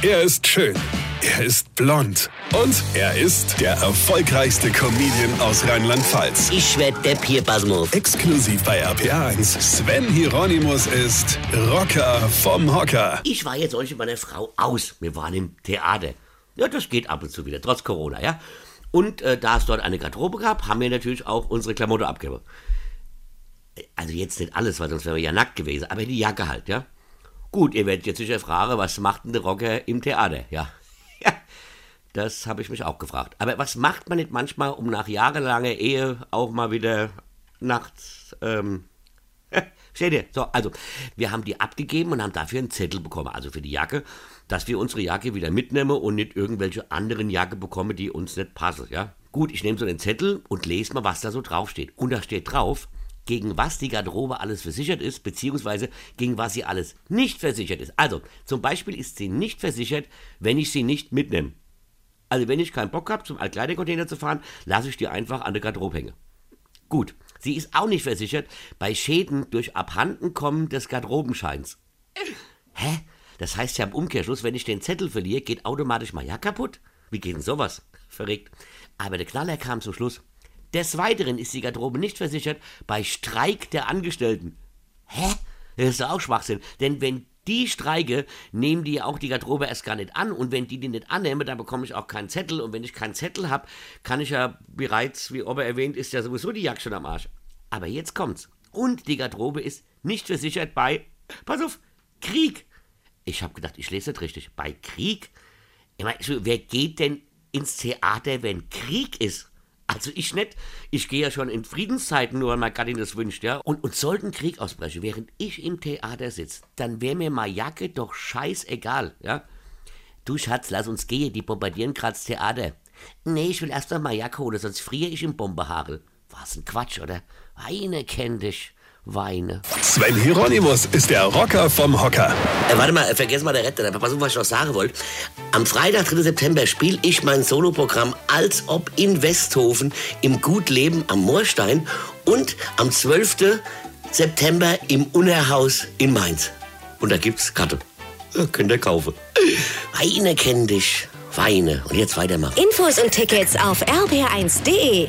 Er ist schön. Er ist blond. Und er ist der erfolgreichste Comedian aus Rheinland-Pfalz. Ich werd der Pierpasmus. Exklusiv bei RPA1. Sven Hieronymus ist Rocker vom Hocker. Ich war jetzt euch mit meiner Frau aus. Wir waren im Theater. Ja, das geht ab und zu wieder, trotz Corona, ja. Und äh, da es dort eine Garderobe gab, haben wir natürlich auch unsere Klamotte abgegeben. Also jetzt nicht alles, weil sonst wären wir ja nackt gewesen, aber die Jacke halt, ja. Gut, ihr werdet jetzt sicher fragen, was macht denn der Rocker im Theater, ja. Ja, das habe ich mich auch gefragt. Aber was macht man nicht manchmal, um nach jahrelanger Ehe auch mal wieder nachts, ähm, Steht ihr? So, also, wir haben die abgegeben und haben dafür einen Zettel bekommen, also für die Jacke, dass wir unsere Jacke wieder mitnehmen und nicht irgendwelche anderen Jacke bekommen, die uns nicht passen, ja? Gut, ich nehme so den Zettel und lese mal, was da so draufsteht. Und da steht drauf, gegen was die Garderobe alles versichert ist, beziehungsweise gegen was sie alles nicht versichert ist. Also, zum Beispiel ist sie nicht versichert, wenn ich sie nicht mitnehme. Also, wenn ich keinen Bock habe, zum Altkleidercontainer zu fahren, lasse ich die einfach an der Garderobe hängen. Gut, sie ist auch nicht versichert bei Schäden durch Abhandenkommen des Garderobenscheins. Hä? Das heißt ja im Umkehrschluss, wenn ich den Zettel verliere, geht automatisch mein Jack kaputt? Wie geht denn sowas? Verregt. Aber der Knaller kam zum Schluss. Des Weiteren ist die Garderobe nicht versichert bei Streik der Angestellten. Hä? Das ist auch Schwachsinn. Denn wenn die streike, nehmen die auch die Garderobe erst gar nicht an. Und wenn die die nicht annehmen, dann bekomme ich auch keinen Zettel. Und wenn ich keinen Zettel habe, kann ich ja bereits, wie Ober erwähnt, ist ja sowieso die Jagd schon am Arsch. Aber jetzt kommt's. Und die Garderobe ist nicht versichert bei, pass auf, Krieg. Ich habe gedacht, ich lese das richtig. Bei Krieg? Ich meine, wer geht denn ins Theater, wenn Krieg ist? Also ich nicht. Ich gehe ja schon in Friedenszeiten, nur weil meine Gattin das wünscht, ja. Und, und sollte Krieg ausbrechen, während ich im Theater sitze, dann wäre mir meine Jacke doch scheißegal, ja. Du Schatz, lass uns gehen, die bombardieren gerade das Theater. Nee, ich will erst noch mal Jacke holen, sonst friere ich im Bombehagel. Was ein Quatsch, oder? Weine kenn dich. Weine. Sven Hieronymus ist der Rocker vom Hocker. Äh, warte mal, äh, vergess mal der Retter. Pass auf, was ich noch sagen wollte. Am Freitag, 3. September, spiele ich mein Soloprogramm als ob in Westhofen im Gutleben am Moorstein und am 12. September im Unerhaus in Mainz. Und da gibt's Karte. Ja, könnt ihr kaufen. Weine kenn dich. Weine. Und jetzt weitermachen. Infos und Tickets auf rb1.de.